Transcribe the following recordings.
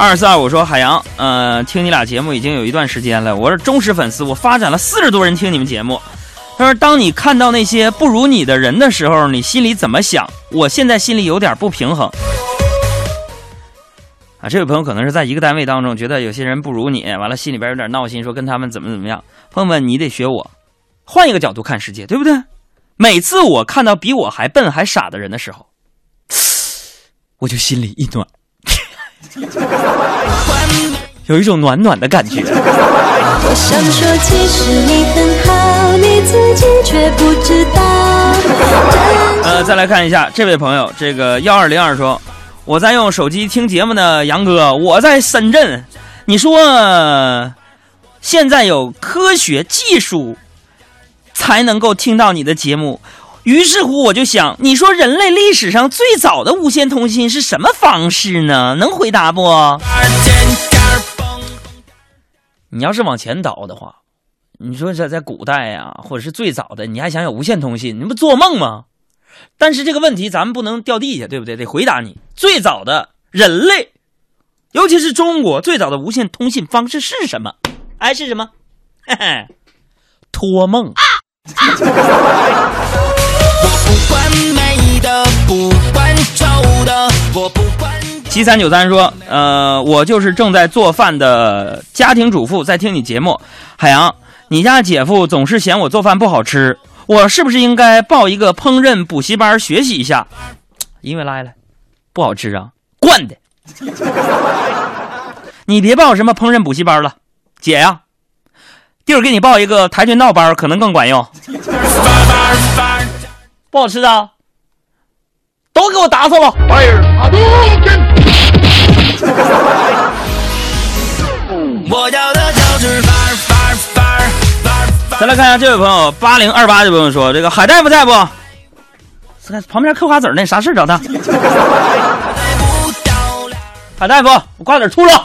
二四二五说海洋，呃，听你俩节目已经有一段时间了，我是忠实粉丝，我发展了四十多人听你们节目。他说，当你看到那些不如你的人的时候，你心里怎么想？我现在心里有点不平衡。啊，这位朋友可能是在一个单位当中，觉得有些人不如你，完了心里边有点闹心，说跟他们怎么怎么样。朋友们，你得学我，换一个角度看世界，对不对？每次我看到比我还笨还傻的人的时候，我就心里一暖。有一种暖暖的感觉。我想说，其实你很好，你自己却不知道。呃，再来看一下这位朋友，这个幺二零二说，我在用手机听节目呢，杨哥，我在深圳。你说，现在有科学技术才能够听到你的节目。于是乎，我就想，你说人类历史上最早的无线通信是什么方式呢？能回答不？你要是往前倒的话，你说这在古代呀，或者是最早的，你还想有无线通信？你不做梦吗？但是这个问题咱们不能掉地下，对不对？得回答你，最早的人类，尤其是中国最早的无线通信方式是什么？哎，是什么？嘿嘿，托梦。七三九三说：“呃，我就是正在做饭的家庭主妇，在听你节目。海洋，你家姐夫总是嫌我做饭不好吃，我是不是应该报一个烹饪补习班学习一下？因为来了，不好吃啊，惯的。你别报什么烹饪补习班了，姐呀，弟儿给你报一个跆拳道班，可能更管用。不好吃啊，都给我打死了！”再来看一下这位朋友八零二八这朋友说：“这个海大夫在不？看旁边嗑瓜子呢，啥事找他？海大夫，我瓜子吐了。”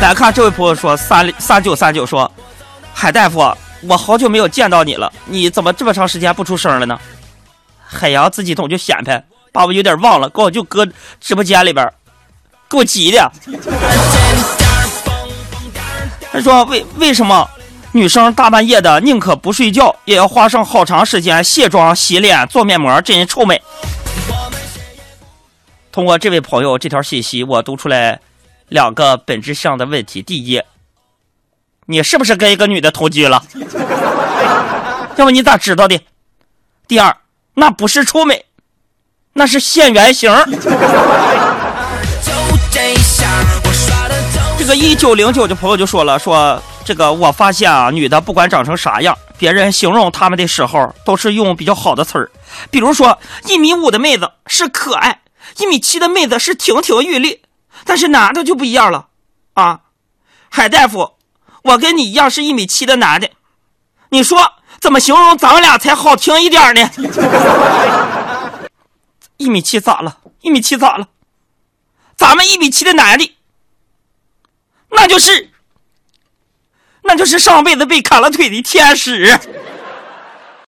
来看这位朋友说：“三三九三九说，海大夫，我好久没有见到你了，你怎么这么长时间不出声了呢？”海洋自己总就显摆，把我有点忘了，给我就搁直播间里边，给我急的。他说：“为为什么女生大半夜的宁可不睡觉，也要花上好长时间卸妆、洗脸、做面膜，真是臭美。”通过这位朋友这条信息，我读出来两个本质上的问题：第一，你是不是跟一个女的同居了？要不你咋知道的？第二。那不是臭美，那是现原形。这个一九零九的朋友就说了，说这个我发现啊，女的不管长成啥样，别人形容她们的时候都是用比较好的词儿，比如说一米五的妹子是可爱，一米七的妹子是亭亭玉立，但是男的就不一样了啊。海大夫，我跟你一样是一米七的男的，你说。怎么形容咱俩才好听一点呢？一米七咋了？一米七咋了？咱们一米七的男的，那就是，那就是上辈子被砍了腿的天使。